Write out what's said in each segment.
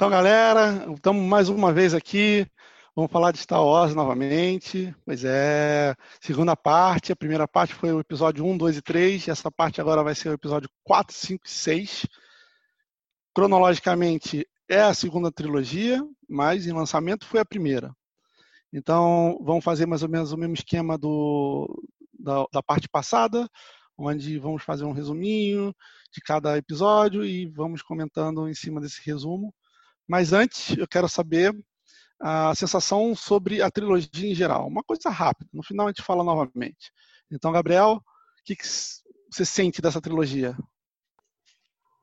Então, galera, estamos mais uma vez aqui. Vamos falar de Star Wars novamente. Pois é, segunda parte. A primeira parte foi o episódio 1, 2 e 3. Essa parte agora vai ser o episódio 4, 5 e 6. Cronologicamente, é a segunda trilogia, mas em lançamento foi a primeira. Então, vamos fazer mais ou menos o mesmo esquema do, da, da parte passada, onde vamos fazer um resuminho de cada episódio e vamos comentando em cima desse resumo. Mas antes, eu quero saber a sensação sobre a trilogia em geral. Uma coisa rápida, no final a gente fala novamente. Então, Gabriel, o que, que você sente dessa trilogia?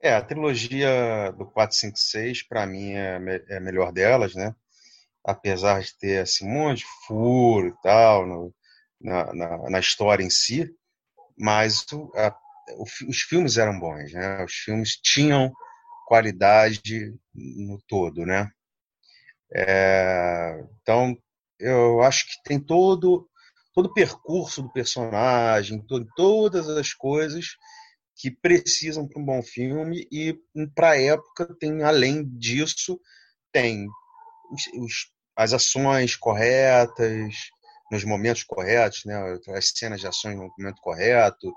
É, a trilogia do 456, para mim, é, é a melhor delas, né? Apesar de ter assim, um monte de furo e tal no, na, na, na, história em si, mas o, a, o, os filmes eram bons, né? Os filmes tinham qualidade no todo, né? É, então, eu acho que tem todo todo o percurso do personagem, todo, todas as coisas que precisam para um bom filme e para a época tem além disso tem os, as ações corretas nos momentos corretos, né? As cenas de ações no momento correto,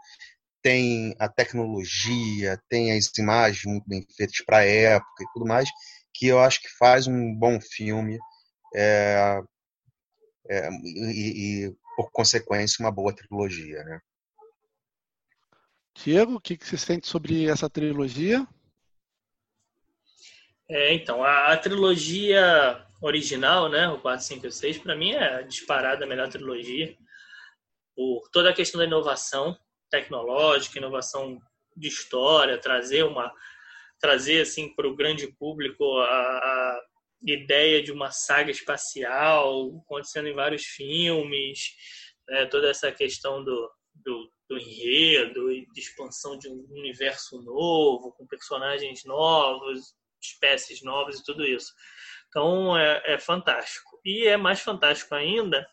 tem a tecnologia, tem as imagens muito bem feitas para a época e tudo mais, que eu acho que faz um bom filme é, é, e, e, por consequência, uma boa trilogia, né? Diego, o que, que você sente sobre essa trilogia? É, então, a, a, trilogia original, né, o 4, 5 e 6, para mim é disparada a melhor trilogia, por toda a questão da inovação, tecnológica, inovação de história, trazer uma trazer assim para o grande público a, a, ideia de uma saga espacial acontecendo em vários filmes, né? toda essa questão do, do, do enredo e de expansão de um universo novo, com personagens novos, espécies novas e tudo isso. Então é, é fantástico. E é mais fantástico ainda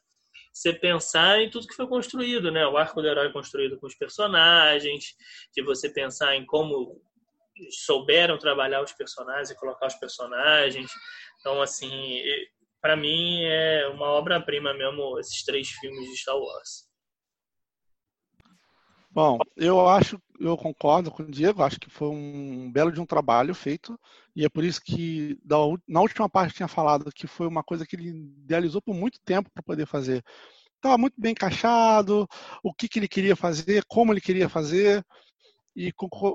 você pensar em tudo que foi construído, né? O arco do herói construído com os personagens, de você pensar em como souberam trabalhar os personagens e colocar os personagens. Então, assim, para mim é uma obra-prima mesmo esses três filmes de Star Wars. Bom, eu acho, eu concordo com o Diego, acho que foi um belo de um trabalho feito, e é por isso que na última parte tinha falado que foi uma coisa que ele idealizou por muito tempo para poder fazer. Estava muito bem encaixado, o que, que ele queria fazer, como ele queria fazer, e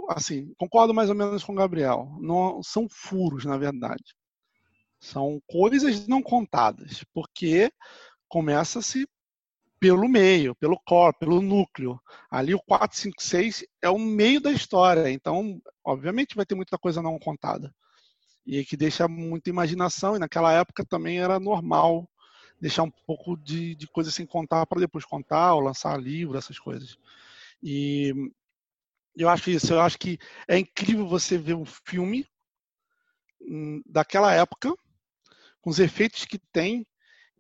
assim, concordo mais ou menos com o Gabriel. Não são furos, na verdade. São coisas não contadas, porque começa-se pelo meio, pelo core, pelo núcleo. Ali o 4, 5, 6 é o meio da história, então, obviamente, vai ter muita coisa não contada. E que deixa muita imaginação, e naquela época também era normal deixar um pouco de, de coisa sem contar para depois contar, ou lançar livro, essas coisas. E eu acho isso, eu acho que é incrível você ver um filme hum, daquela época, com os efeitos que tem,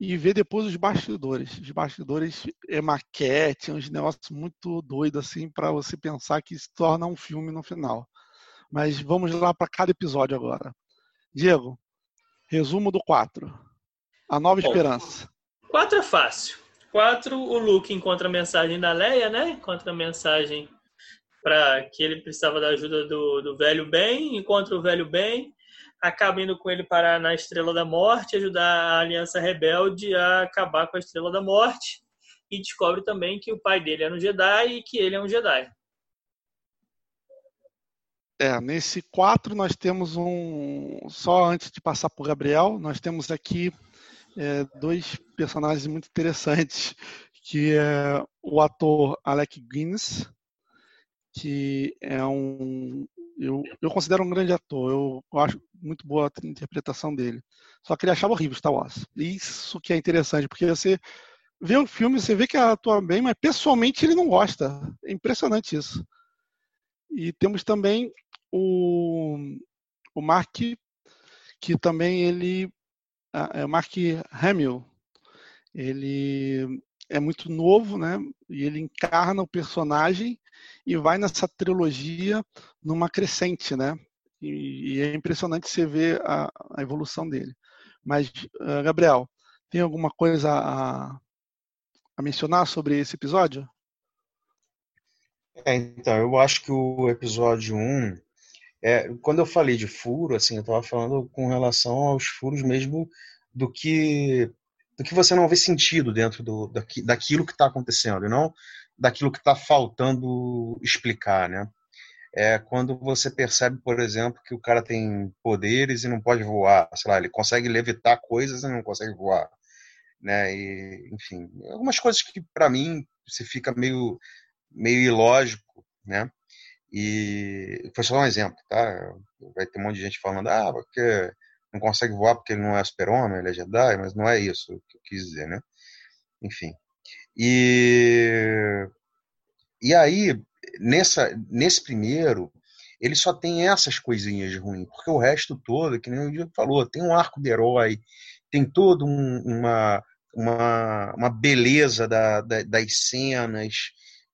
e ver depois os bastidores. Os bastidores é maquete, é uns negócios muito doidos assim para você pensar que se torna um filme no final. Mas vamos lá para cada episódio agora. Diego, resumo do 4. A Nova Bom, Esperança. 4 é fácil. 4, o Luke encontra a mensagem da Leia, né? Encontra a mensagem para que ele precisava da ajuda do, do velho bem, encontra o velho bem, acaba indo com ele parar na Estrela da Morte, ajudar a Aliança Rebelde a acabar com a Estrela da Morte e descobre também que o pai dele é um Jedi e que ele é um Jedi. É, nesse 4 nós temos um. Só antes de passar por Gabriel, nós temos aqui é, dois personagens muito interessantes, que é o ator Alec Guinness, que é um eu, eu considero um grande ator, eu, eu acho muito boa a interpretação dele. Só que ele achava horrível Star Wars. Isso que é interessante, porque você vê o filme, você vê que atua bem, mas pessoalmente ele não gosta. É impressionante isso. E temos também o, o Mark, que também ele. É o Mark Hamill. Ele é muito novo, né? E ele encarna o personagem e vai nessa trilogia numa crescente, né? E, e é impressionante você ver a, a evolução dele. Mas, uh, Gabriel, tem alguma coisa a, a mencionar sobre esse episódio? É, então, eu acho que o episódio 1, é, quando eu falei de furo, assim, eu estava falando com relação aos furos mesmo do que do que você não vê sentido dentro do, daqui, daquilo que está acontecendo, e não daquilo que está faltando explicar, né? É quando você percebe, por exemplo, que o cara tem poderes e não pode voar, sei lá, ele consegue levitar coisas e não consegue voar, né? E, enfim, algumas coisas que para mim você fica meio meio ilógico, né? E foi só um exemplo, tá? Vai ter um monte de gente falando, ah, porque não consegue voar porque ele não é super-homem, ele é Jedi, mas não é isso que eu quis dizer, né? Enfim. E, e aí, nessa, nesse primeiro, ele só tem essas coisinhas de ruim, porque o resto todo, que nem o Diego falou, tem um arco de herói, tem toda um, uma, uma, uma beleza da, da, das cenas,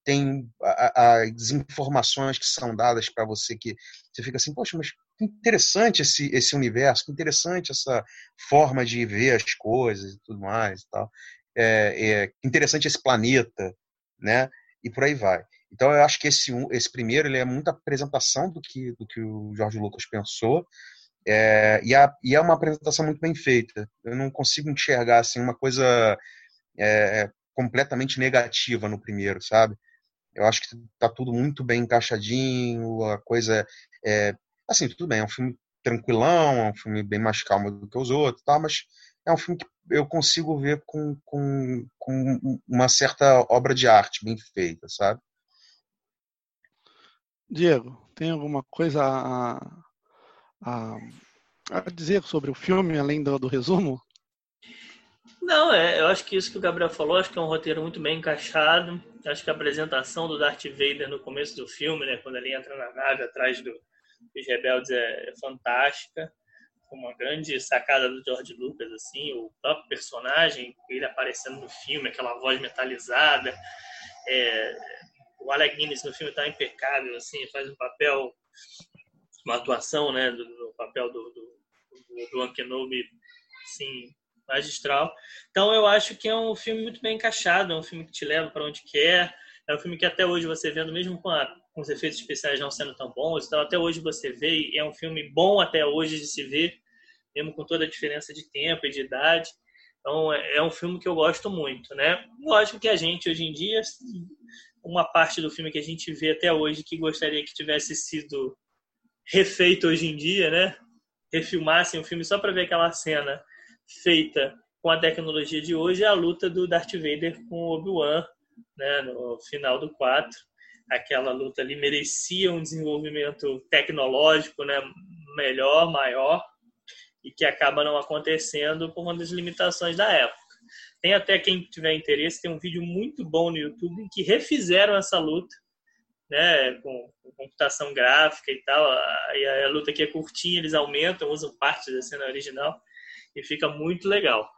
tem as informações que são dadas para você que você fica assim, poxa, mas que interessante esse, esse universo, que interessante essa forma de ver as coisas e tudo mais e tal. É, é interessante esse planeta, né? E por aí vai. Então eu acho que esse, esse primeiro ele é muita apresentação do que, do que o Jorge Lucas pensou, é, e, a, e, é uma apresentação muito bem feita. Eu não consigo enxergar assim uma coisa é, completamente negativa no primeiro, sabe? Eu acho que tá tudo muito bem encaixadinho, a coisa é. Assim, tudo bem, é um filme tranquilão, é um filme bem mais calmo do que os outros, tá? mas é um filme que eu consigo ver com, com, com uma certa obra de arte bem feita, sabe? Diego, tem alguma coisa a, a, a dizer sobre o filme, além do, do resumo? Não, é, eu acho que isso que o Gabriel falou, acho que é um roteiro muito bem encaixado. Acho que a apresentação do Darth Vader no começo do filme, né, quando ele entra na nave atrás do, dos rebeldes, é, é fantástica. Uma grande sacada do George Lucas, assim, o próprio personagem, ele aparecendo no filme, aquela voz metalizada. É, o Alec Guinness no filme está impecável, assim, faz um papel, uma atuação, né, do, do papel do, do, do, do Ankenobi, assim, magistral. Então eu acho que é um filme muito bem encaixado, é um filme que te leva para onde quer, é um filme que até hoje você vendo, mesmo com, a, com, os efeitos especiais não sendo tão bons, então até hoje você vê, e é um filme bom até hoje de se ver, mesmo com toda a diferença de tempo e de idade. Então é, é um filme que eu gosto muito, né? Lógico que a gente hoje em dia, uma parte do filme que a gente vê até hoje que gostaria que tivesse sido refeito hoje em dia, né? Refilmassem o filme só para ver aquela cena feita com a tecnologia de hoje é a luta do Darth Vader com Obi-Wan, né, no final do 4. Aquela luta ali merecia um desenvolvimento tecnológico né, melhor, maior, e que acaba não acontecendo por uma das limitações da época. Tem até quem tiver interesse, tem um vídeo muito bom no YouTube em que refizeram essa luta, né, com, com computação gráfica e tal. E a, a luta aqui é curtinha, eles aumentam, usam partes da cena original e fica muito legal.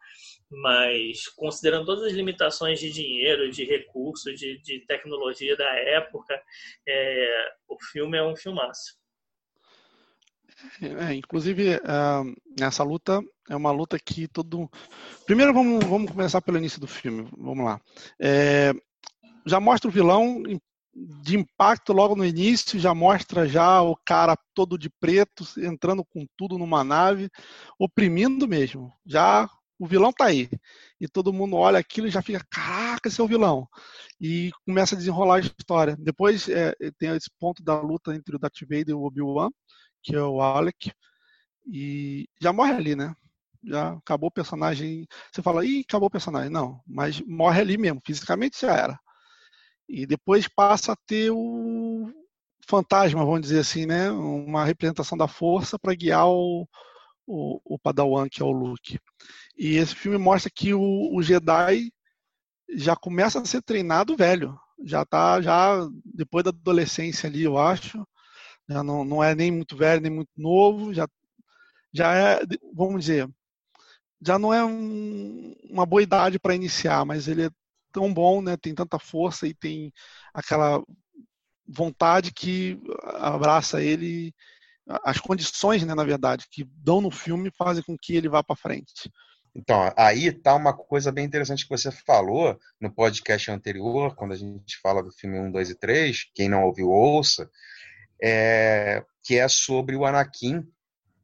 Mas, considerando todas as limitações de dinheiro, de recursos, de, de tecnologia da época, é, o filme é um filmaço. É, inclusive, uh, nessa luta, é uma luta que todo. Primeiro, vamos, vamos começar pelo início do filme. Vamos lá. É, já mostra o vilão de impacto logo no início, já mostra já o cara todo de preto, entrando com tudo numa nave, oprimindo mesmo. Já o vilão tá aí. E todo mundo olha aquilo e já fica, caraca, esse é o vilão. E começa a desenrolar a história. Depois é, tem esse ponto da luta entre o Darth Vader e o Obi-Wan, que é o Alec, e já morre ali, né? Já acabou o personagem. Você fala, ih, acabou o personagem. Não, mas morre ali mesmo, fisicamente já era. E depois passa a ter o fantasma, vamos dizer assim, né? Uma representação da força para guiar o, o, o, Padawan, que é o Luke. E esse filme mostra que o, o Jedi já começa a ser treinado velho. Já tá, já depois da adolescência ali, eu acho. Já não, não é nem muito velho, nem muito novo. Já, já é, vamos dizer, já não é um, uma boa idade para iniciar, mas ele é tão bom, né? Tem tanta força e tem aquela vontade que abraça ele as condições, né, na verdade, que dão no filme fazem com que ele vá para frente. Então, aí tá uma coisa bem interessante que você falou no podcast anterior, quando a gente fala do filme 1, 2 e 3, quem não ouviu, ouça, é, que é sobre o Anakin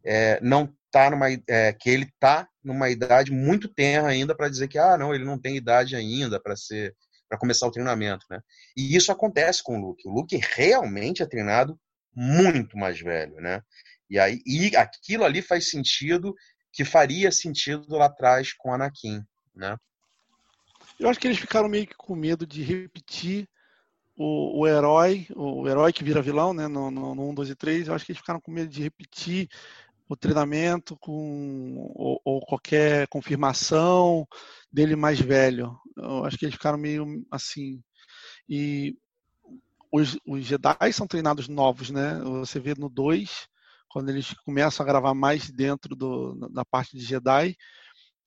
é, não tá numa é, que ele tá numa idade muito tenra ainda para dizer que ah não ele não tem idade ainda para ser para começar o treinamento né? E isso acontece com o Luke. O Luke realmente é treinado muito mais velho né? E aí e aquilo ali faz sentido que faria sentido lá atrás com Anakin, né? Eu acho que eles ficaram meio que com medo de repetir o, o herói, o herói que vira vilão, né? No, no, no 1, 2 e 3, eu acho que eles ficaram com medo de repetir o treinamento com ou, ou, qualquer confirmação dele mais velho. Eu acho que eles ficaram meio assim. E os, os Jedi são treinados novos, né? Você vê no 2 quando eles começam a gravar mais dentro do, da parte de Jedi,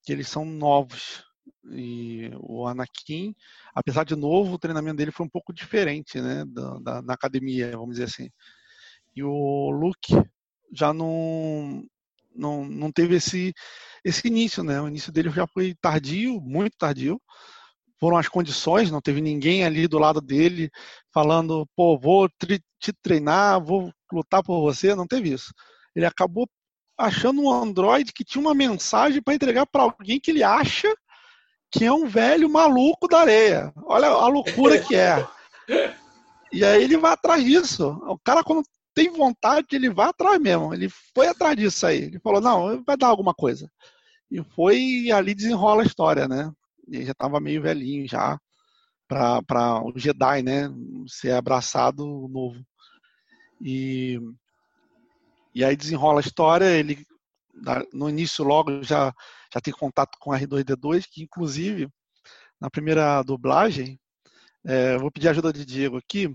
que eles são novos. E o Anakin, apesar de novo, o treinamento dele foi um pouco diferente, né, da, da, na academia, vamos dizer assim. E o Luke já não, não, não teve esse, esse início, né? O início dele já foi tardio, muito tardio. Foram as condições, não teve ninguém ali do lado dele falando, pô, vou te treinar, vou lutar por você, não teve isso. Ele acabou achando um Android que tinha uma mensagem para entregar para alguém que ele acha que é um velho maluco da areia. Olha a loucura que é. E aí ele vai atrás disso. O cara, quando tem vontade, ele vai atrás mesmo. Ele foi atrás disso aí. Ele falou, não, vai dar alguma coisa. E foi e ali desenrola a história, né? Ele já estava meio velhinho já para o Jedi, né? Ser abraçado novo. E, e aí desenrola a história, ele no início logo já, já tem contato com R2D2, que inclusive na primeira dublagem, é, vou pedir ajuda de Diego aqui.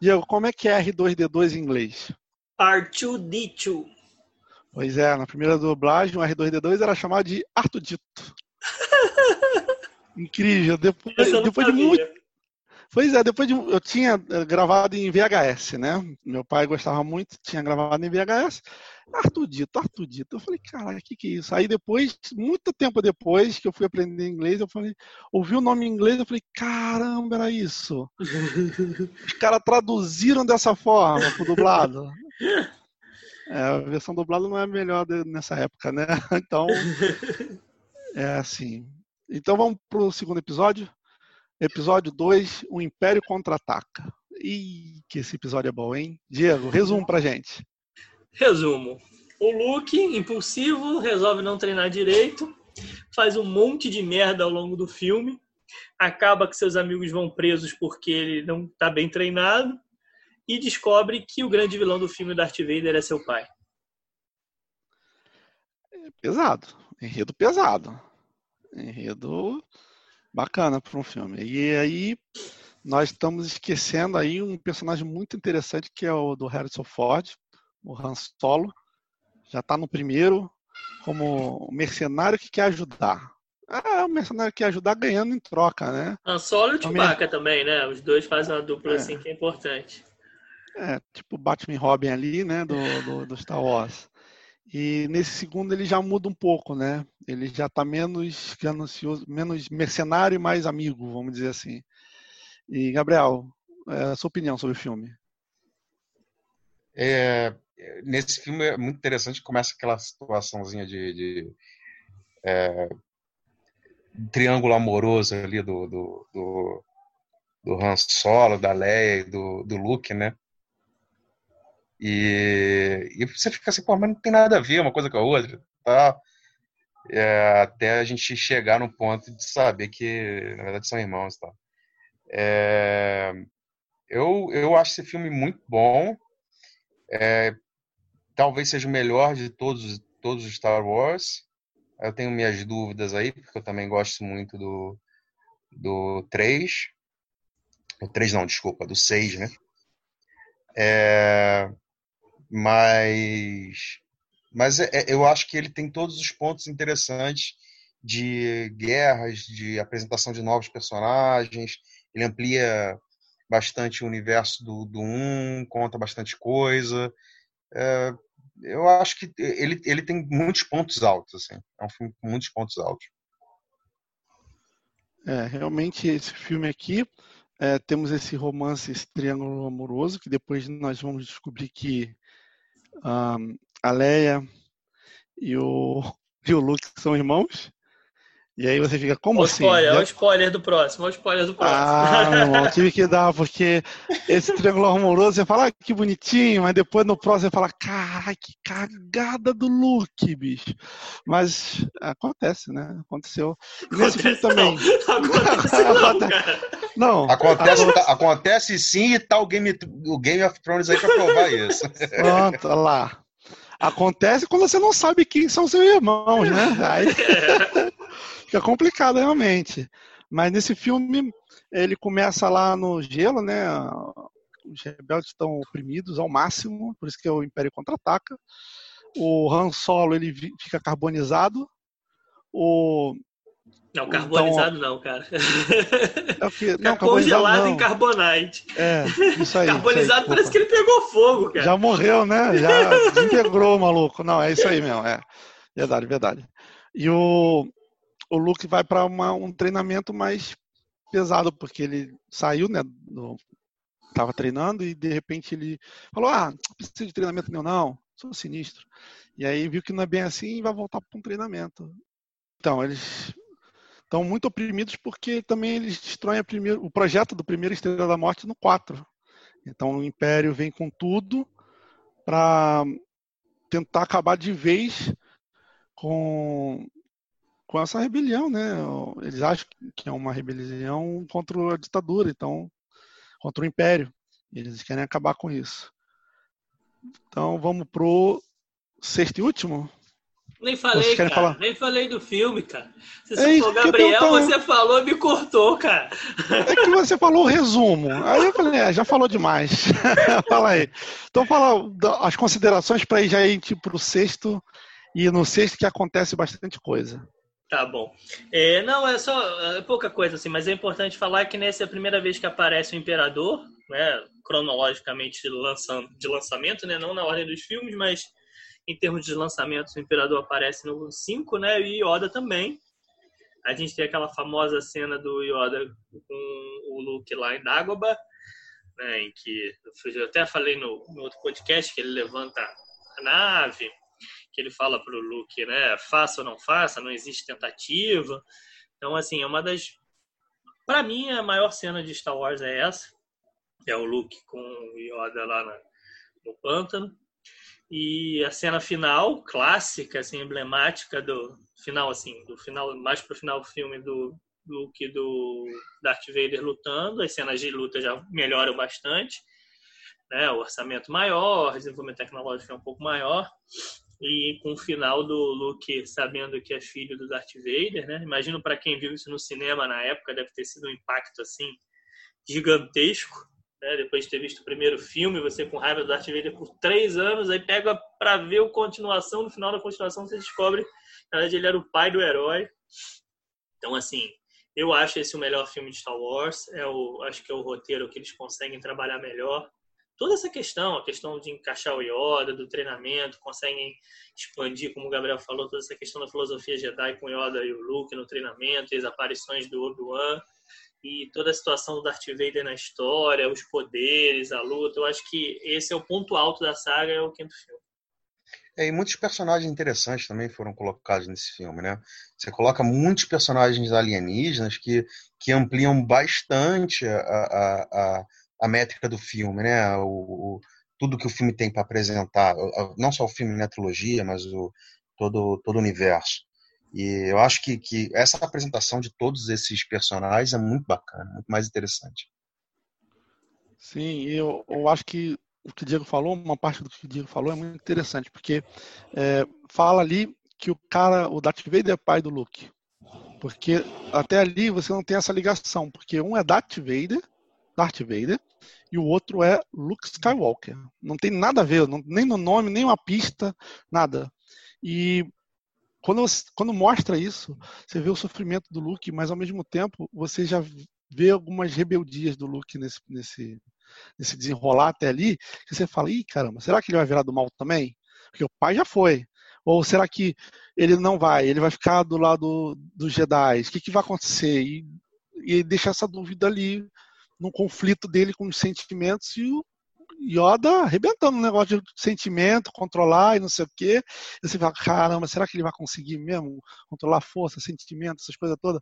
Diego, como é que é R2D2 em inglês? R2D2. Pois é, na primeira dublagem o R2D2 era chamado de Artudito. Incrível. Depois, depois de muito, Pois é, depois de, eu tinha eh, gravado em VHS, né? Meu pai gostava muito, tinha gravado em VHS. Artudito, Artudito. Eu falei, cara, o que, que é isso? Aí depois, muito tempo depois que eu fui aprender inglês, eu falei, ouvi o nome em inglês, eu falei, caramba, era isso. Os caras traduziram dessa forma pro dublado. É, a versão dublada não é a melhor nessa época, né? Então, é assim. Então vamos pro segundo episódio. Episódio 2, o Império Contra-Ataca. Ih, que esse episódio é bom, hein? Diego, resumo pra gente. Resumo. O Luke, impulsivo, resolve não treinar direito, faz um monte de merda ao longo do filme, acaba que seus amigos vão presos porque ele não tá bem treinado e descobre que o grande vilão do filme Darth Vader é seu pai. É pesado. Enredo pesado. Enredo bacana para um filme. E aí nós estamos esquecendo aí um personagem muito interessante que é o do Harrison Ford, o Han Solo. Já está no primeiro como mercenário que quer ajudar. Ah, é um mercenário que quer ajudar ganhando em troca, né? Han Solo e o então, Chewbacca também, né? Os dois fazem uma dupla é. assim que é importante. É, tipo Batman e Robin ali, né? Do, do, do Star Wars. E nesse segundo ele já muda um pouco, né? Ele já está menos ganancioso, menos mercenário e mais amigo, vamos dizer assim. E Gabriel, é, a sua opinião sobre o filme? É, nesse filme é muito interessante, começa aquela situaçãozinha de, de é, triângulo amoroso ali do, do, do, do Han Solo, da Leia e do, do Luke, né? E, e você fica assim, pô, mas não tem nada a ver uma coisa com a outra, tá? É, até a gente chegar no ponto de saber que, na verdade, são irmãos, tá? É, eu, eu acho esse filme muito bom. É, talvez seja o melhor de todos, todos os Star Wars. Eu tenho minhas dúvidas aí, porque eu também gosto muito do, do 3. O 3 não, desculpa, do 6, né? É, mas mas é, é, eu acho que ele tem todos os pontos interessantes de guerras, de apresentação de novos personagens. Ele amplia bastante o universo do, do 1, conta bastante coisa. É, eu acho que ele, ele tem muitos pontos altos, assim. É um filme com muitos pontos altos. É, realmente esse filme aqui, é, temos esse romance, esse triângulo amoroso, que depois nós vamos descobrir que a Leia e o, e o Luke são irmãos. E aí você fica, como o assim? Spoiler, o spoiler do próximo, o spoiler do próximo. Ah, meu irmão, tive que dar, porque esse triângulo amoroso, você fala, ah, que bonitinho, mas depois no próximo você fala, caralho, que cagada do Luke, bicho. Mas acontece, né? Aconteceu. E nesse filme também. Não, acontece não, cara. Não. Acontece, tá, acontece sim e tá o Game, o Game of Thrones aí pra provar isso. Pronto, olha lá. Acontece quando você não sabe quem são seus irmãos, né? Aí fica complicado realmente. Mas nesse filme ele começa lá no gelo, né? Os rebeldes estão oprimidos ao máximo, por isso que o Império contra-ataca. O Han Solo ele fica carbonizado. O não, carbonizado então, não, cara. É o que? Não, congelado não. em carbonite. É, isso aí. Carbonizado isso aí, parece que ele pegou fogo, cara. Já morreu, né? Já desintegrou maluco. Não, é isso aí mesmo. É. Verdade, verdade. E o, o Luke vai para um treinamento mais pesado, porque ele saiu, né? Tava treinando e de repente ele falou: Ah, não preciso de treinamento nenhum, não. Sou sinistro. E aí viu que não é bem assim e vai voltar para um treinamento. Então, eles estão muito oprimidos porque também eles destroem o projeto do primeiro Estrela da Morte no 4. Então o Império vem com tudo para tentar acabar de vez com, com essa rebelião, né? Eles acham que é uma rebelião contra a ditadura, então contra o Império. Eles querem acabar com isso. Então vamos pro sexto e último. Nem falei, cara. Falar? Nem falei do filme, cara. Você é falou, Gabriel, você falou e me cortou, cara. É que você falou o resumo. Aí eu falei, é, já falou demais. fala aí. Então fala as considerações para ir já ir para tipo, o sexto. E no sexto que acontece bastante coisa. Tá bom. É, não, é só é pouca coisa assim, mas é importante falar que nessa é a primeira vez que aparece o Imperador, né, cronologicamente de, lançam, de lançamento, né, não na ordem dos filmes, mas em termos de lançamentos, o Imperador aparece no 5, né? E Yoda também. A gente tem aquela famosa cena do Yoda com o Luke lá em Dagobah, né? Em que eu até falei no, no outro podcast que ele levanta a nave, que ele fala para o Luke, né? Faça ou não faça, não existe tentativa. Então, assim, é uma das. Para mim, a maior cena de Star Wars é essa. É o Luke com o Yoda lá na, no pântano. E a cena final, clássica, assim, emblemática do final, assim, do final, mais pro final do filme do Luke do Darth Vader lutando. As cenas de luta já melhoram bastante. Né? O orçamento maior, desenvolvimento tecnológico é um pouco maior. E com o final do Luke sabendo que é filho do Darth Vader, né? Imagino para quem viu isso no cinema na época, deve ter sido um impacto, assim, gigantesco né? depois de ter visto o primeiro filme, você com raiva do Darth Vader por três anos, aí pega para ver a continuação, no final da continuação você descobre que na verdade ele era o pai do herói. Então, assim, eu acho esse o melhor filme de Star Wars, é o, acho que é o roteiro que eles conseguem trabalhar melhor. Toda essa questão, a questão de encaixar o Yoda, do treinamento, conseguem expandir, como o Gabriel falou, toda essa questão da filosofia Jedi com o Yoda e o Luke no treinamento, e as aparições do Obi-Wan e toda a situação do Darth Vader na história, os poderes, a luta. Eu acho que esse é o ponto alto da saga, é o quinto filme. É, e muitos personagens interessantes também foram colocados nesse filme, né? Você coloca muitos personagens alienígenas que, que ampliam bastante a, a, a, a métrica do filme, né? O, o tudo que o filme tem para apresentar, não só o filme, né, trilogia, mas o, todo, todo o universo. E eu acho que, que essa apresentação de todos esses personagens é muito bacana, muito mais interessante. Sim, eu, eu acho que o que o Diego falou, uma parte do que o Diego falou é muito interessante, porque é, fala ali que o cara, o Darth Vader é pai do Luke. Porque até ali você não tem essa ligação, porque um é Darth Vader, Darth Vader, e o outro é Luke Skywalker. Não tem nada a ver, não, nem no nome, nem uma pista, nada. E quando, quando mostra isso, você vê o sofrimento do Luke, mas ao mesmo tempo você já vê algumas rebeldias do Luke nesse, nesse, nesse desenrolar até ali, que você fala, ih, caramba, será que ele vai virar do mal também? Porque o pai já foi. Ou será que ele não vai? Ele vai ficar do lado dos Jedi? O que, que vai acontecer? E, e deixa essa dúvida ali no conflito dele com os sentimentos e o Yoda arrebentando um negócio de sentimento, controlar e não sei o quê. E você fala, caramba, será que ele vai conseguir mesmo controlar força, sentimento, essas coisas todas?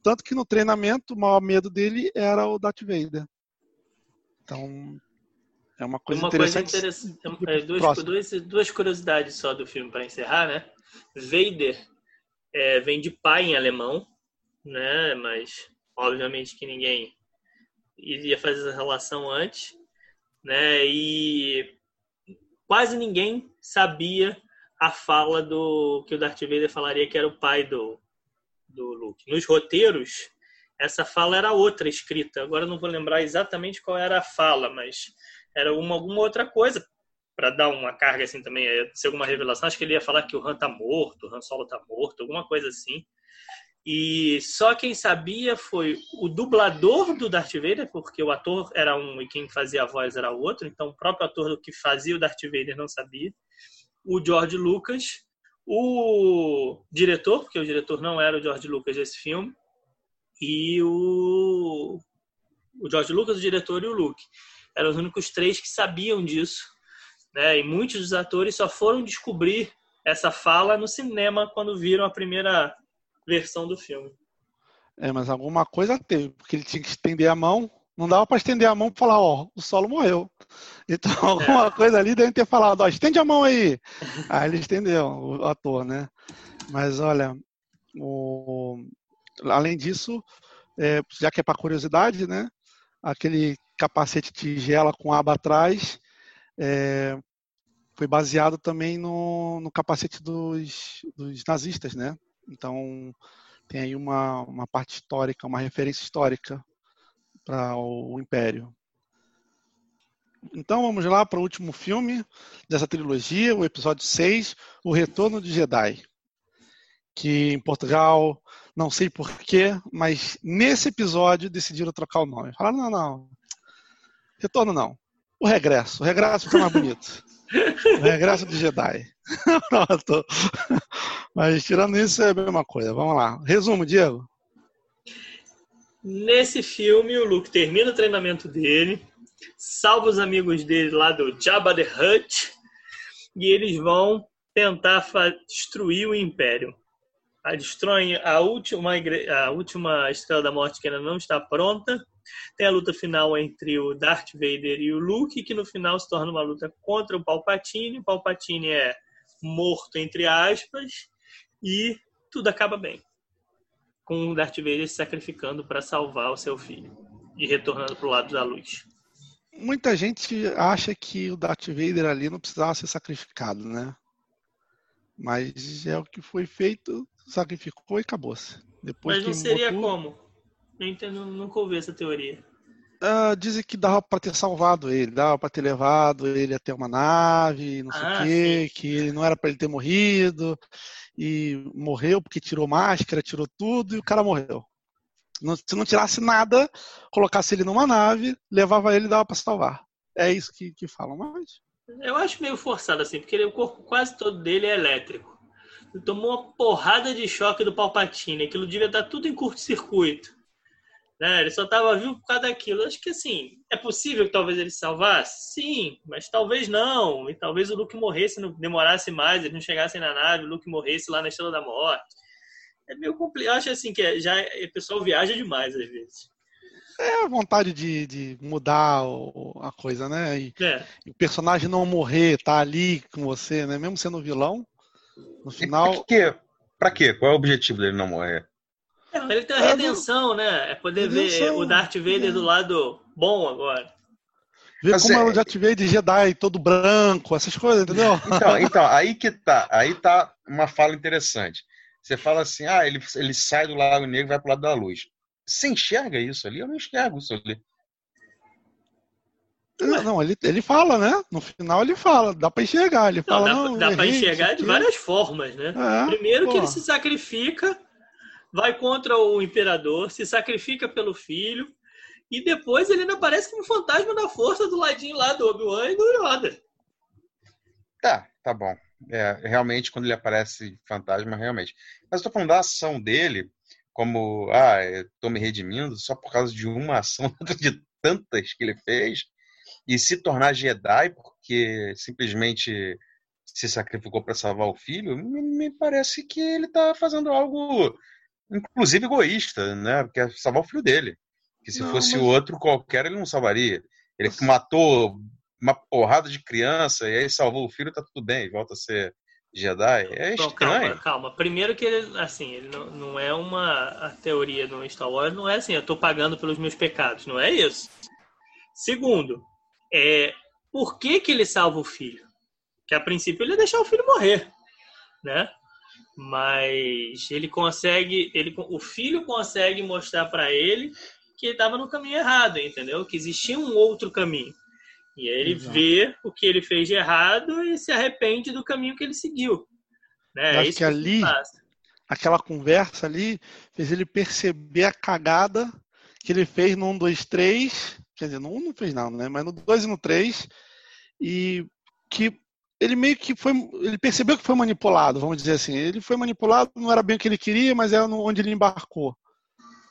Tanto que no treinamento, o maior medo dele era o Darth Vader. Então, é uma coisa uma interessante. Coisa interessante é, duas, duas, duas, curiosidades só do filme para encerrar, né? Vader é, vem de pai em alemão, né? Mas obviamente que ninguém iria fazer essa relação antes, né? E quase ninguém sabia a fala do que o Darth Vader falaria que era o pai do, do Luke. Nos roteiros, essa fala era outra escrita. Agora não vou lembrar exatamente qual era a fala, mas era uma, alguma outra coisa para dar uma carga assim também, ser alguma revelação. Acho que ele ia falar que o Han tá morto, o Han Solo tá morto, alguma coisa assim. E só quem sabia foi o dublador do Darth Vader, porque o ator era um e quem fazia a voz era outro, então o próprio ator que fazia o Darth Vader não sabia. O George Lucas, o diretor, porque o diretor não era o George Lucas desse filme, e o, o George Lucas, o diretor e o Luke eram os únicos três que sabiam disso. Né? E muitos dos atores só foram descobrir essa fala no cinema quando viram a primeira versão do filme. É, mas alguma coisa teve, porque ele tinha que estender a mão. Não dava para estender a mão para falar, ó, o solo morreu. Então, alguma é. coisa ali deve ter falado, ó, estende a mão aí. aí ele estendeu, o ator, né? Mas olha, o... além disso, é, já que é para curiosidade, né? Aquele capacete tigela com aba atrás, é, foi baseado também no, no capacete dos, dos, nazistas, né? Então tem aí uma, uma parte histórica, uma referência histórica para o, Império. Então vamos lá para o último filme dessa trilogia, o episódio 6, O Retorno de Jedi. Que em Portugal, não sei porquê, mas nesse episódio decidiram trocar o nome. Falaram, não, não, Retorno não. O regresso. O regresso fica mais bonito. O regresso de Jedi. Pronto. Mas tirando isso é a mesma coisa. Vamos lá. Resumo, Diego. Nesse filme, o Luke termina o treinamento dele, salva os amigos dele lá do Jabba the Hutt e eles vão tentar destruir o Império. A destroem a última, a última Estrela da Morte que ainda não está pronta tem a luta final entre o Darth Vader e o Luke, que no final se torna uma luta contra o Palpatine. O Palpatine é morto, entre aspas, e tudo acaba bem. Com o Darth Vader se sacrificando para salvar o seu filho e retornando para o lado da luz. Muita gente acha que o Darth Vader ali não precisava ser sacrificado, né? Mas é o que foi feito, sacrificou e acabou-se. Mas não seria tudo... como? Eu entendo, nunca ouvi essa teoria. Uh, dizem que dava para ter salvado ele, dava para ter levado ele até uma nave, não sei o ah, quê, sim. que ele não era para ele ter morrido e morreu porque tirou máscara, tirou tudo e o cara morreu. se não tirasse nada, colocasse ele numa nave, levava ele e dava para salvar. É isso que, que falam, mas. Eu acho meio forçado assim, porque ele, o corpo quase todo dele é elétrico. Ele tomou uma porrada de choque do Palpatine, aquilo devia estar tudo em curto-circuito. Né? Ele só estava vivo por causa daquilo. Acho que assim, é possível que talvez ele salvasse? Sim, mas talvez não. E talvez o Luke morresse, não demorasse mais, eles não chegassem na nave, o Luke morresse lá na Estrela da Morte. É meio complicado. Acho assim que já o pessoal viaja demais às vezes. É a vontade de, de mudar a coisa, né? E, é. e, o personagem não morrer, tá ali com você, né? Mesmo sendo vilão, no final. E pra quê? Pra quê? Qual é o objetivo dele não morrer? É, ele tem a redenção, né? É poder redenção, ver o Darth Vader é. do lado bom agora. Ver Mas como é... o Darth Vader Jedi todo branco, essas coisas, entendeu? Então, então, aí que tá. Aí tá uma fala interessante. Você fala assim, ah, ele, ele sai do Lago Negro e vai pro lado da luz. Você enxerga isso ali? Eu não enxergo isso ali. Não, não, ele, ele fala, né? No final ele fala, dá para enxergar. Ele fala, não, dá, não, dá para enxergar de várias formas, né? É, Primeiro pô. que ele se sacrifica vai contra o imperador, se sacrifica pelo filho, e depois ele ainda aparece como fantasma da força do ladinho lá do Obi-Wan e do Yoda. Tá, tá bom. É, realmente, quando ele aparece fantasma, realmente. Mas estou falando da ação dele, como, ah, estou me redimindo só por causa de uma ação de tantas que ele fez, e se tornar Jedi porque simplesmente se sacrificou para salvar o filho, me, me, parece que ele está fazendo algo, inclusive egoísta, né? Porque é salvar o filho dele. Que se não, fosse mas... outro qualquer, ele não salvaria. Ele matou uma porrada de criança e aí salvou o filho, tá tudo bem, volta a ser Jedi. É estranho. calma, calma. Primeiro que ele, assim, ele não, não é uma a teoria no Star Wars, não é assim, eu tô pagando pelos meus pecados, não é isso. Segundo, é por que que ele salva o filho? Que a princípio ele ia deixar o filho morrer, né? Mas ele consegue, ele, o filho consegue mostrar para ele que ele estava no caminho errado, entendeu? Que existia um outro caminho. E aí ele Exato. vê o que ele fez de errado e se arrepende do caminho que ele seguiu. Né? Eu acho é que ali, aquela conversa ali, fez ele perceber a cagada que ele fez no 1, 2, 3. Quer dizer, no 1 não fez nada, né? Mas no 2 e no 3. E que ele meio que foi. Ele percebeu que foi manipulado, vamos dizer assim. Ele foi manipulado, não era bem o que ele queria, mas é onde ele embarcou.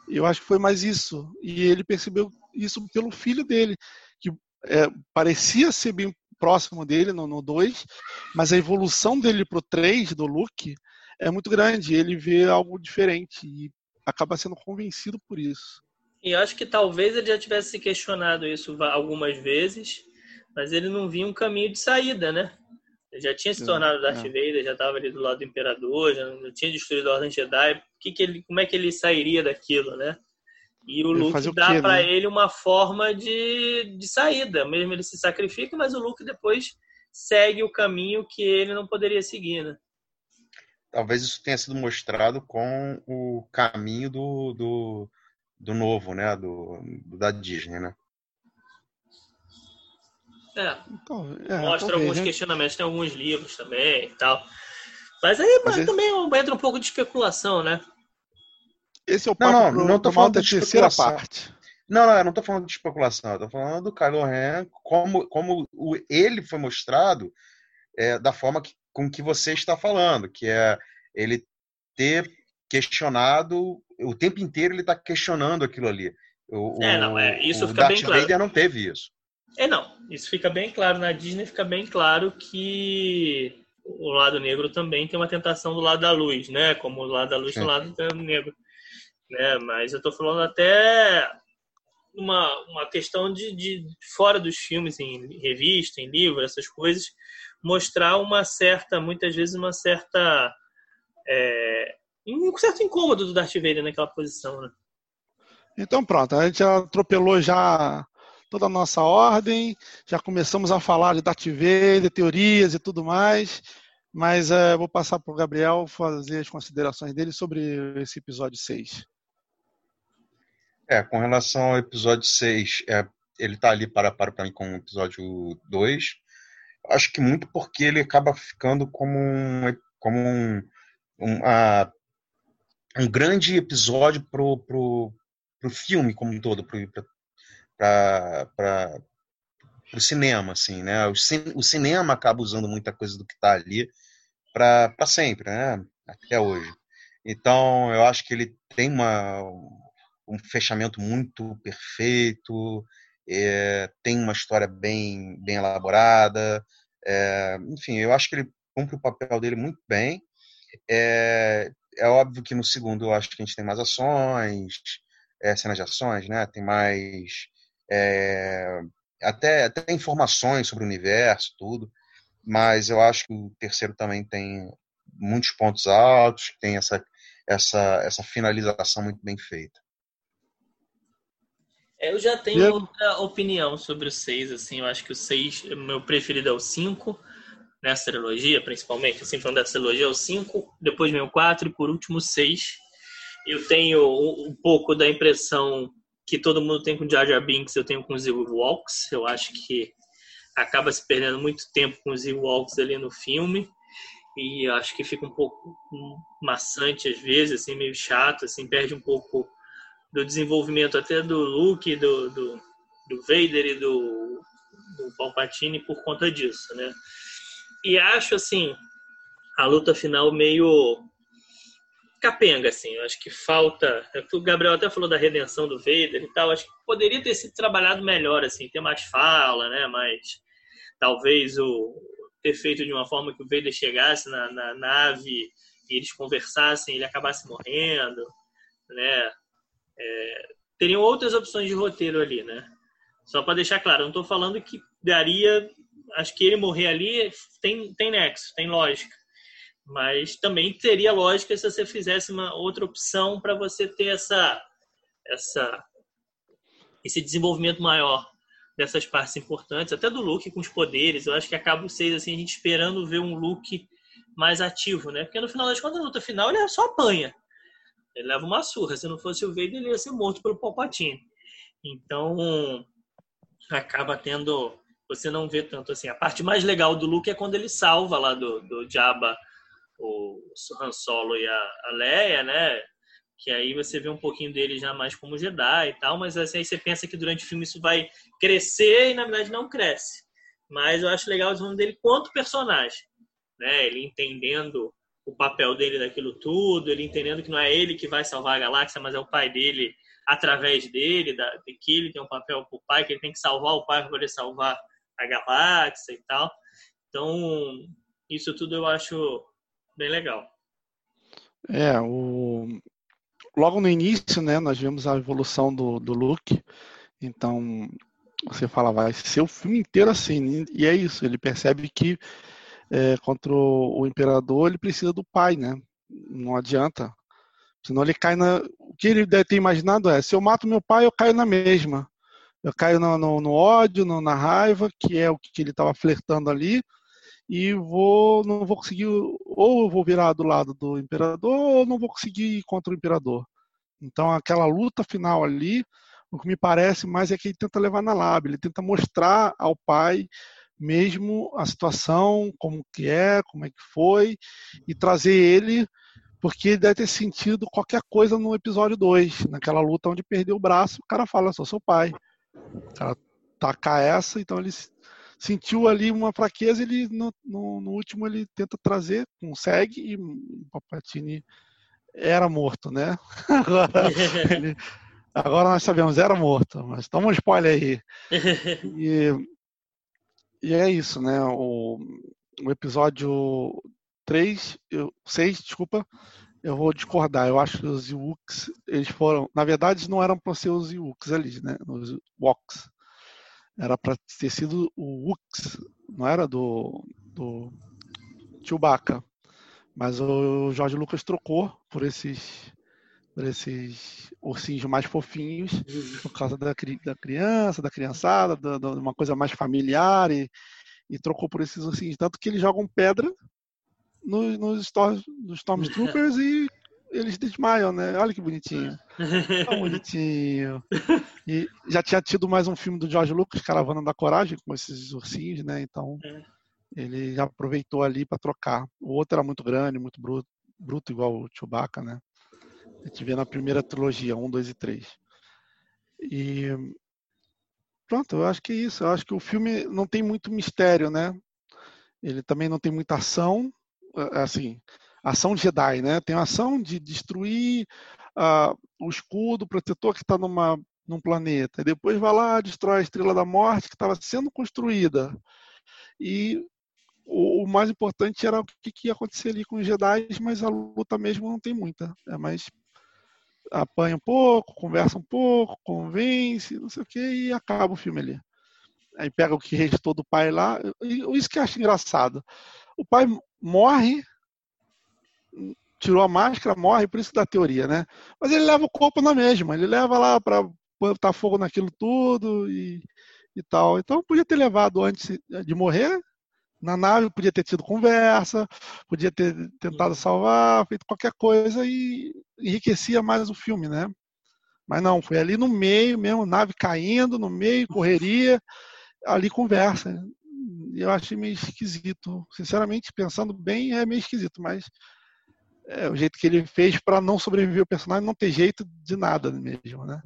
Eu acho que foi mais isso. E ele percebeu isso pelo filho dele, que é, parecia ser bem próximo dele no 2, mas a evolução dele pro 3, do Luke, é muito grande. Ele vê algo diferente e acaba sendo convencido por isso. E acho que talvez ele já tivesse se questionado isso algumas vezes, mas ele não via um caminho de saída, né? Ele já tinha se tornado Darth é. Vader, já estava ali do lado do Imperador, já não tinha destruído a Ordem Jedi. Que que ele, como é que ele sairia daquilo, né? E o Luke dá para né? ele uma forma de, de saída. Mesmo ele se sacrifica, mas o Luke depois segue o caminho que ele não poderia seguir, né? Talvez isso tenha sido mostrado com o caminho do, do, do novo, né? Do da Disney, né? É. Então, é Mostra alguns questionamentos, tem alguns livros também e tal. Mas aí mas também entra um pouco de especulação, né? Esse é o papo não, não, não tô falando da terceira parte. Não, não, eu não tô falando de especulação, eu tô falando do Kylo Ren, como, como o, ele foi mostrado é, da forma que, com que você está falando, que é ele ter questionado, o tempo inteiro ele está questionando aquilo ali. O, é, não, é, isso o fica Darth bem claro. Vader não teve isso. É, não, isso fica bem claro. Na Disney fica bem claro que o lado negro também tem uma tentação do lado da luz, né? Como o lado da luz tem o lado negro né? Mas eu estou falando até uma, uma questão de, de fora dos filmes, em revista, em livro, essas coisas, mostrar uma certa, muitas vezes uma certa é, um certo incômodo do Darth Vader naquela posição, né? Então pronto, a gente atropelou já toda a nossa ordem, já começamos a falar de Darth Vader, teorias e tudo mais, mas é, vou passar para o Gabriel fazer as considerações dele sobre esse episódio 6. É, com relação ao episódio 6, é, ele tá ali para para para mim com o episódio 2. Acho que muito porque ele acaba ficando como um, como um, um, um grande episódio pro, pro, pro filme como um todo, pro, pra, pro cinema, assim, né? O, o cinema acaba usando muita coisa do que tá ali para sempre, né? Até hoje. Então, eu acho que ele tem uma um fechamento muito perfeito, é, tem uma história bem, bem elaborada. É, enfim, eu acho que ele cumpre o papel dele muito bem. É, é óbvio que no segundo eu acho que a gente tem mais ações, é, cenas de ações, né? Tem mais é, até, até informações sobre o universo, tudo. Mas eu acho que o terceiro também tem muitos pontos altos, tem essa, essa, essa finalização muito bem feita. Eu já tenho eu... outra opinião sobre o 6, assim, eu acho que o 6, meu preferido é o 5, nessa trilogia, principalmente, assim, falando dessa trilogia, é o 5, depois vem o 4 e por último o 6. Eu tenho um pouco da impressão que todo mundo tem com Jar Jar Binks, eu tenho com os Ewoks, eu acho que acaba se perdendo muito tempo com os Ewoks ali no filme, e acho que fica um pouco maçante às vezes, assim, meio chato, assim, perde um pouco do desenvolvimento até do Luke, do, do, do Vader e do, do Palpatine por conta disso, né? E acho assim a luta final meio capenga, assim. Eu acho que falta. É o Gabriel até falou da redenção do Vader e tal. Acho que poderia ter sido trabalhado melhor, assim, ter mais fala, né? Mas talvez o ter feito de uma forma que o Vader chegasse na, na nave e eles conversassem, ele acabasse morrendo, né? É, teriam outras opções de roteiro ali, né? Só para deixar claro, eu não estou falando que daria. Acho que ele morrer ali tem, tem nexo, tem lógica. Mas também teria lógica se você fizesse uma outra opção para você ter essa, essa, esse desenvolvimento maior dessas partes importantes, até do Luke com os poderes. Eu acho que acaba vocês assim, a gente esperando ver um Luke mais ativo, né? Porque no final das contas, na luta final, ele só apanha. Ele leva uma surra. Se não fosse o Vader, ele ia ser morto pelo Palpatine. Então, acaba tendo. Você não vê tanto assim. A parte mais legal do Luke é quando ele salva lá do, do Jabba o Han Solo e a, a Leia, né? Que aí você vê um pouquinho dele já mais como Jedi e tal, mas assim, aí você pensa que durante o filme isso vai crescer e na verdade não cresce. Mas eu acho legal o desenvolvimento dele quanto personagem, né? Ele entendendo o papel dele naquilo tudo, ele entendendo que não é ele que vai salvar a galáxia, mas é o pai dele através dele, da, que ele tem um papel para o pai, que ele tem que salvar o pai para poder salvar a galáxia e tal. Então, isso tudo eu acho bem legal. É, o... logo no início, né, nós vimos a evolução do, do Luke, então você fala, vai ser o filme inteiro assim, e é isso, ele percebe que é, contra o, imperador ele precisa do pai, né, não adianta, senão ele cai na... O que ele deve ter imaginado é, se eu mato meu pai, eu caio na mesma, eu caio no, no, no ódio, no, na raiva, que é o que ele estava flertando ali, e vou não vou conseguir ou eu vou virar do lado do imperador ou não vou conseguir ir contra o imperador. Então aquela luta final ali, o que me parece mais é que ele tenta levar na lábia, ele tenta mostrar ao pai mesmo a situação, como que é, como é que foi e trazer ele porque ele deve ter sentido qualquer coisa no episódio 2, naquela luta onde perdeu o braço, o cara fala, sou seu pai. O cara taca essa, então ele sentiu ali uma fraqueza, ele no, no, no, último ele tenta trazer, consegue e o Papatini era morto, né? Agora, ele, agora nós sabemos, era morto, mas toma um spoiler aí. E, e é isso, né? O, o episódio 3, 6, desculpa, eu vou discordar. Eu acho que os Ewoks, eles foram, na verdade, não eram para ser os Ewoks ali, né? Os Woks era para ter sido o Wux, não era do, do Chewbacca. Mas o Jorge Lucas trocou por esses por esses ursinhos mais fofinhos, por causa da, da criança, da criançada, de uma coisa mais familiar, e, e, trocou por esses ursinhos. Tanto que eles jogam pedra nos, nos, nos Stormtroopers e eles desmaiam, né? Olha que bonitinho. Tão bonitinho. E já tinha tido mais um filme do George Lucas, Caravana da Coragem, com esses ursinhos, né? Então é. ele já aproveitou ali para trocar. O outro era muito grande, muito bruto, bruto igual o Chewbacca, né? A gente vê na primeira trilogia, 1, 2 e 3. E pronto, eu acho que é isso. Eu acho que o filme não tem muito mistério, né? Ele também não tem muita ação, assim, ação Jedi, né? Tem a ação de destruir uh, o escudo protetor que está numa num planeta. E depois vai lá, destrói a Estrela da Morte que estava sendo construída. E o, o, mais importante era o que, que ia acontecer ali com os Jedi, mas a luta mesmo não tem muita. É mais apanha um pouco, conversa um pouco, convence, não sei o que, e acaba o filme ali. Aí pega o que restou do pai lá. E isso que eu acho engraçado. O pai morre tirou a máscara, morre, por isso da teoria, né? Mas ele leva o corpo na mesma, ele leva lá para botar fogo naquilo tudo e, e tal. Então podia ter levado antes de morrer na nave, podia ter tido conversa, podia ter tentado salvar, feito qualquer coisa e enriquecia mais o filme, né? Mas não, foi ali no meio mesmo, nave caindo, no meio, correria, ali conversa. Eu achei meio esquisito. Sinceramente, pensando bem, é meio esquisito, mas é, o jeito que ele fez para não sobreviver o personagem não ter jeito de nada mesmo, né?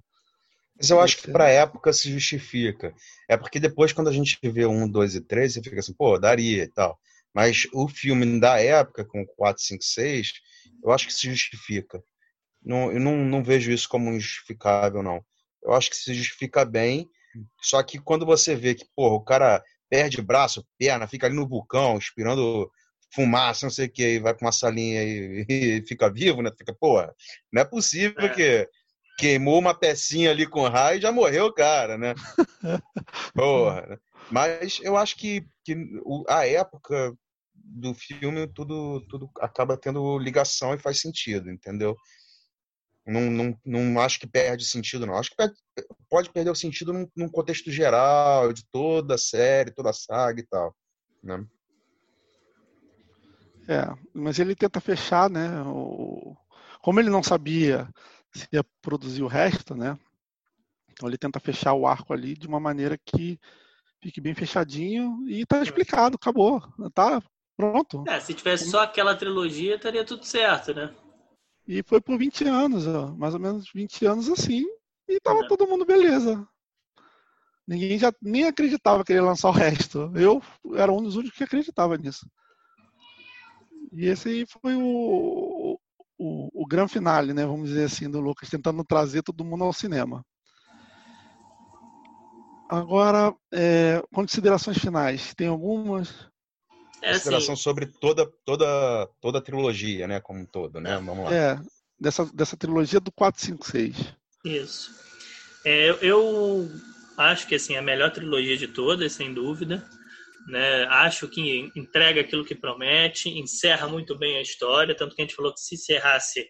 Mas eu acho que para a época se justifica. É porque depois, quando a gente vê um, dois e três, você fica assim, pô, daria e tal. Mas o filme da época, com 4, 5, 6, eu acho que se justifica. Não, eu não, não vejo isso como injustificável, não. Eu acho que se justifica bem, só que quando você vê que, porra, o cara perde braço, perna, fica ali no vulcão, esperando fumaça, não sei o que, e vai para uma salinha e, e, fica vivo, né? Fica, porra, não é possível é. que queimou uma pecinha ali com raio e já morreu o cara, né? porra. Né? Mas eu acho que, que a época do filme tudo, tudo acaba tendo ligação e faz sentido, entendeu? Não, não, não acho que perde sentido, não. Acho que perde, pode perder o sentido num, num, contexto geral, de toda a série, toda a saga e tal. Né? É, mas ele tenta fechar, né? O... Como ele não sabia se ia produzir o resto, né? Então ele tenta fechar o arco ali de uma maneira que fique bem fechadinho e tá explicado, acabou. Tá pronto. É, se tivesse só aquela trilogia, estaria tudo certo, né? E foi por 20 anos, ó, mais ou menos 20 anos assim, e tava é. todo mundo beleza. Ninguém já nem acreditava que ele ia lançar o resto. Eu era um dos únicos que acreditava nisso. E esse aí foi o, o, o grande finale, né? Vamos dizer assim, do Lucas, tentando trazer todo mundo ao cinema. Agora, é, considerações finais. Tem algumas? É consideração assim, sobre toda, toda, toda a trilogia, né? Como um todo, né? Vamos lá. É, dessa, dessa trilogia do 4, 5, 6. Isso. É, eu acho que assim, a melhor trilogia de todas, sem dúvida. Né? Acho que entrega aquilo que promete, encerra muito bem a história, tanto que a gente falou que se encerrasse,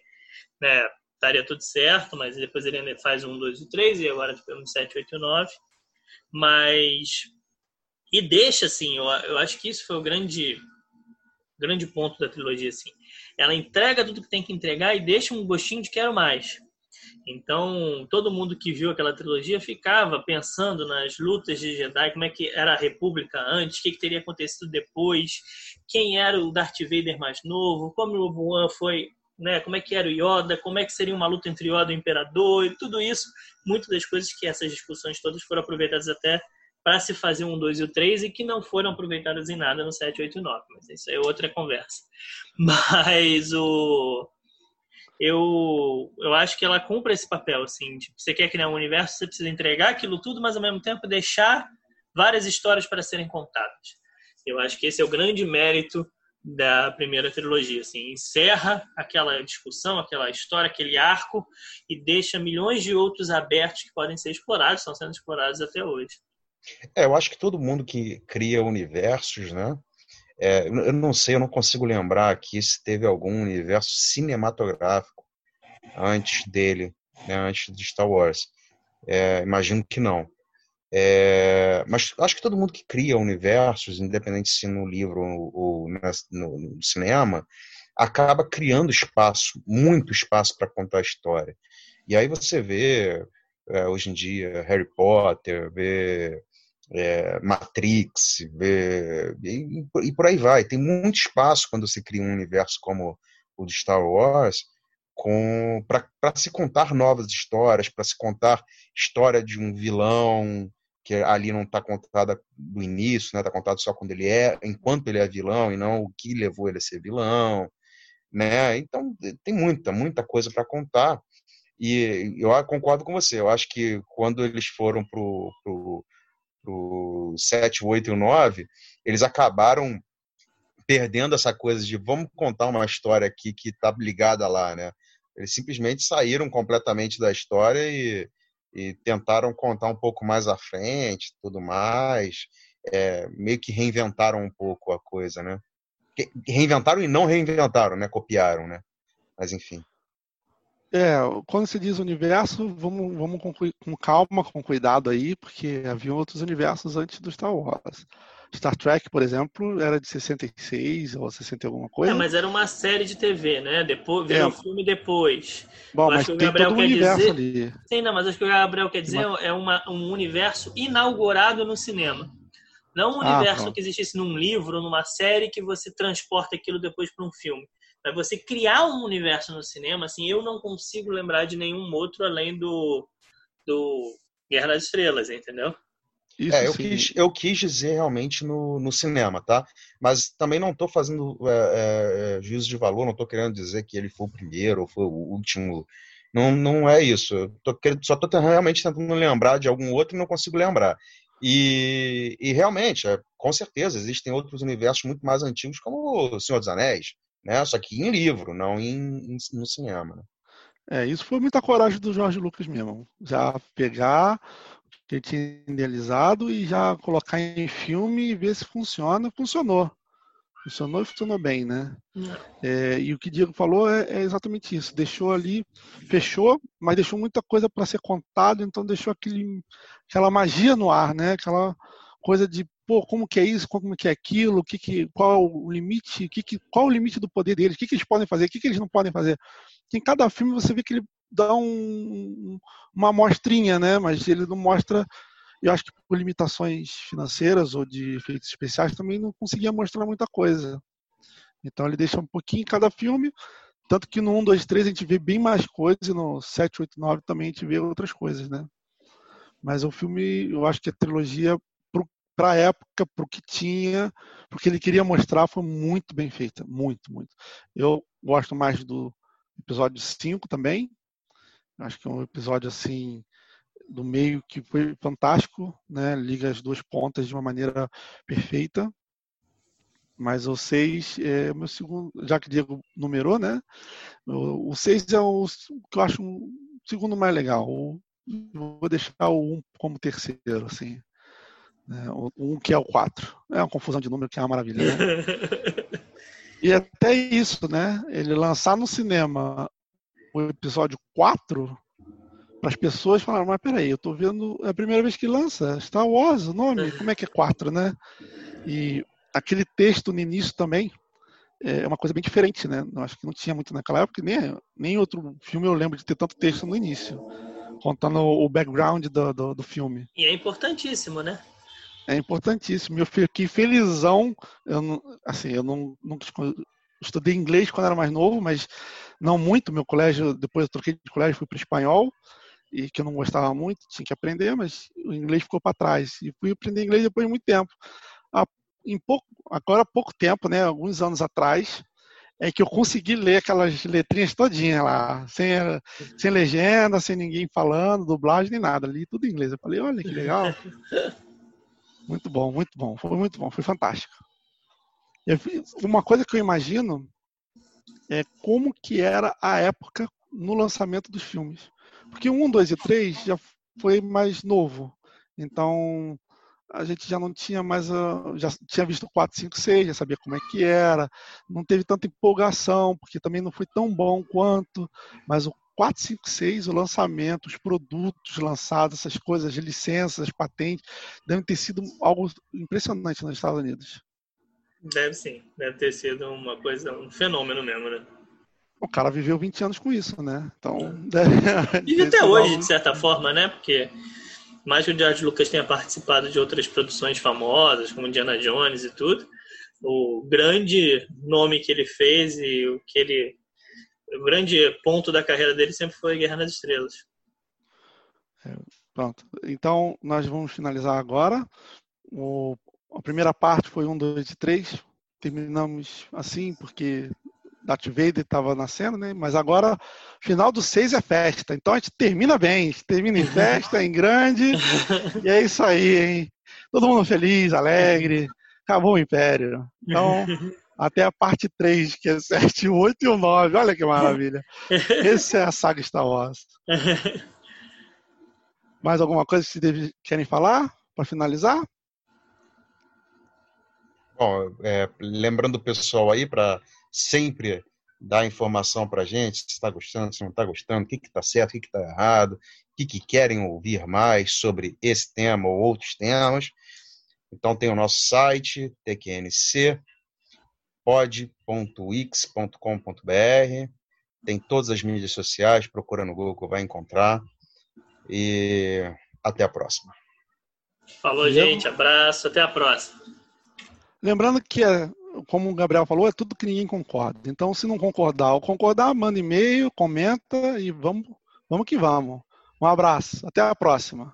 né, estaria tudo certo, mas depois ele ainda faz um, dois e três, e agora tivemos tipo, sete, oito e nove. Mas e deixa, assim, eu, eu acho que isso foi o grande, grande ponto da trilogia, assim. Ela entrega tudo que tem que entregar e deixa um gostinho de quero mais. Então, todo mundo que viu aquela trilogia ficava pensando nas lutas de Jedi, como é que era a República antes, o que, que teria acontecido depois, quem era o Darth Vader mais novo, como o Obi-Wan foi, né, como é que era o Yoda, como é que seria uma luta entre Yoda e o Imperador, e tudo isso, muitas das coisas que essas discussões todas foram aproveitadas até para se fazer um 2 e o 3 e que não foram aproveitadas em nada no 7, 8 e 9. Mas isso é outra conversa. Mas o. Eu, eu acho que ela cumpre esse papel, assim. Tipo, você quer criar um universo, você precisa entregar aquilo tudo, mas ao mesmo tempo deixar várias histórias para serem contadas. Eu acho que esse é o grande mérito da primeira trilogia, assim, encerra aquela discussão, aquela história, aquele arco e deixa milhões de outros abertos que podem ser explorados, estão sendo explorados até hoje. É, eu acho que todo mundo que cria universos, né? É, eu não sei, eu não consigo lembrar aqui se teve algum universo cinematográfico antes dele, né, antes de Star Wars. É, imagino que não. É, mas acho que todo mundo que cria universos, independente se no livro ou, no, no, cinema, acaba criando espaço, muito espaço para contar a história. E aí você vê é, hoje em dia Harry Potter, vê é, Matrix, vê, e, e, por aí vai. Tem muito espaço quando se cria um universo como o de Star Wars para se contar novas histórias, para se contar história de um vilão que ali não está contada do início, está né? Tá contado só quando ele é, enquanto ele é vilão e não o que levou ele a ser vilão, né? Então tem muita, muita coisa para contar. E eu concordo com você. Eu acho que quando eles foram pro, pro pro 7, 8 e o 9, eles acabaram perdendo essa coisa de vamos contar uma história aqui que está ligada lá, né? Eles simplesmente saíram completamente da história e, e tentaram contar um pouco mais à frente, tudo mais, é, meio que reinventaram um pouco a coisa, né? Reinventaram e não reinventaram, né? Copiaram, né? Mas enfim. É, quando se diz universo, vamos, vamos com, com, calma, com cuidado aí, porque havia outros universos antes do Star Wars. Star Trek, por exemplo, era de 66 ou 60 alguma coisa. É, mas era uma série de TV, né? Depois virou é. filme depois. Bom, mas que o Gabriel quer dizer. Ali. Sim, não, mas acho que o Gabriel quer dizer é uma, um universo inaugurado no cinema. Não um ah, universo pronto. que existisse num livro, numa série, que você transporta aquilo depois para um filme. Mas você criar um universo no cinema, assim, eu não consigo lembrar de nenhum outro além do, do Guerra das Estrelas, entendeu? Isso é, eu quis, eu quis dizer realmente no, no cinema, tá? Mas também não estou fazendo é, é, juízo de valor, não estou querendo dizer que ele foi o primeiro ou foi o último. Não, não é isso. Eu tô, só estou realmente tentando lembrar de algum outro e não consigo lembrar. E, e realmente, é, com certeza, existem outros universos muito mais antigos, como O Senhor dos Anéis, né? Só que em livro, não em, em no cinema. Né? É, isso foi muita coragem do Jorge Lucas mesmo. Já pegar que ele tinha idealizado e já colocar em filme e ver se funciona. Funcionou. Funcionou e funcionou bem, né? É, e o que o Diego falou é, é, exatamente isso. Deixou ali, fechou, mas deixou muita coisa para ser contado, então deixou aquele, aquela magia no ar, né? Aquela coisa de, pô, como que é isso, como que é aquilo, que que, qual o limite, que que, qual o limite do poder deles, o que, que eles podem fazer, o que, que eles não podem fazer. Em cada filme você vê que ele dá um, uma amostrinha, né? Mas ele não mostra. Eu acho que por limitações financeiras ou de efeitos especiais também não conseguia mostrar muita coisa. Então ele deixa um pouquinho em cada filme, tanto que no 1, 2, 3 a gente vê bem mais coisas e no 7, 8, 9 também a gente vê outras coisas, né? Mas o filme, eu acho que a trilogia, para a época, para o que tinha, porque ele queria mostrar, foi muito bem feita. Muito, muito. Eu gosto mais do episódio 5 também, Acho que é um episódio assim do meio que foi fantástico, né? Liga as duas pontas de uma maneira perfeita. Mas o 6 é o meu segundo, já que o Diego numerou, né? O 6 é o que eu acho o segundo mais legal. O, vou deixar o 1 um como terceiro, assim. Né? O 1 um que é o 4. É uma confusão de número que é uma maravilha, né? E até isso, né? Ele lançar no cinema o episódio 4, para as pessoas falaram, mas peraí, eu estou vendo, é a primeira vez que lança Star Wars, o nome, como é que é 4, né? E aquele texto no início também é uma coisa bem diferente, né? Eu acho que não tinha muito naquela época, nem, nem outro filme eu lembro de ter tanto texto no início, contando o background do, do, do filme. E é importantíssimo, né? É importantíssimo. Eu fiquei felizão. Eu não, assim, eu não, nunca estudei inglês quando era mais novo, mas não muito. Meu colégio, depois eu troquei de colégio, fui para espanhol, e que eu não gostava muito, tinha que aprender, mas o inglês ficou para trás. E fui aprender inglês depois de muito tempo. Em pouco, agora há pouco tempo, né, alguns anos atrás, é que eu consegui ler aquelas letrinhas todinhas lá, sem, sem legenda, sem ninguém falando, dublagem nem nada, li tudo em inglês. Eu falei, olha que legal. Muito bom, muito bom, foi muito bom, foi fantástico. Uma coisa que eu imagino é como que era a época no lançamento dos filmes. Porque o 1, 2 e 3 já foi mais novo. Então, a gente já não tinha mais. Já tinha visto 4, 5, 6, já sabia como é que era. Não teve tanta empolgação, porque também não foi tão bom quanto. Mas o 4, 5, 6, o lançamento, os produtos lançados, essas coisas, as licenças, as patentes, devem ter sido algo impressionante nos Estados Unidos. Deve sim, deve ter sido uma coisa, um fenômeno mesmo, né? O cara viveu 20 anos com isso, né? Então. Deve, Vive até hoje, de certa forma, né? Porque mais que o George Lucas tenha participado de outras produções famosas, como Indiana Jones e tudo, o grande nome que ele fez e o que ele. O grande ponto da carreira dele sempre foi Guerra nas Estrelas. É, pronto. Então, nós vamos finalizar agora. O a primeira parte foi um, dois e três. Terminamos assim, porque Darth Vader estava nascendo, né? Mas agora, final do seis é festa. Então a gente termina bem, gente termina em festa, em grande. E é isso aí, hein? Todo mundo feliz, alegre. Acabou o Império. Então, até a parte 3, que é 7, 8 e o 9. Olha que maravilha. Essa é a saga Star Wars. Mais alguma coisa que vocês querem falar para finalizar? Bom, é, lembrando o pessoal aí para sempre dar informação para a gente, se está gostando, se não está gostando, o que está certo, o que está errado, o que, que querem ouvir mais sobre esse tema ou outros temas. Então tem o nosso site, tqnc, pod.wix.com.br, tem todas as mídias sociais, procura no Google, vai encontrar. E até a próxima. Falou, gente. Abraço. Até a próxima. Lembrando que, é, como o Gabriel falou, é tudo que ninguém concorda. Então, se não concordar ou concordar, manda e-mail, comenta e vamos, vamos que vamos. Um abraço. Até a próxima.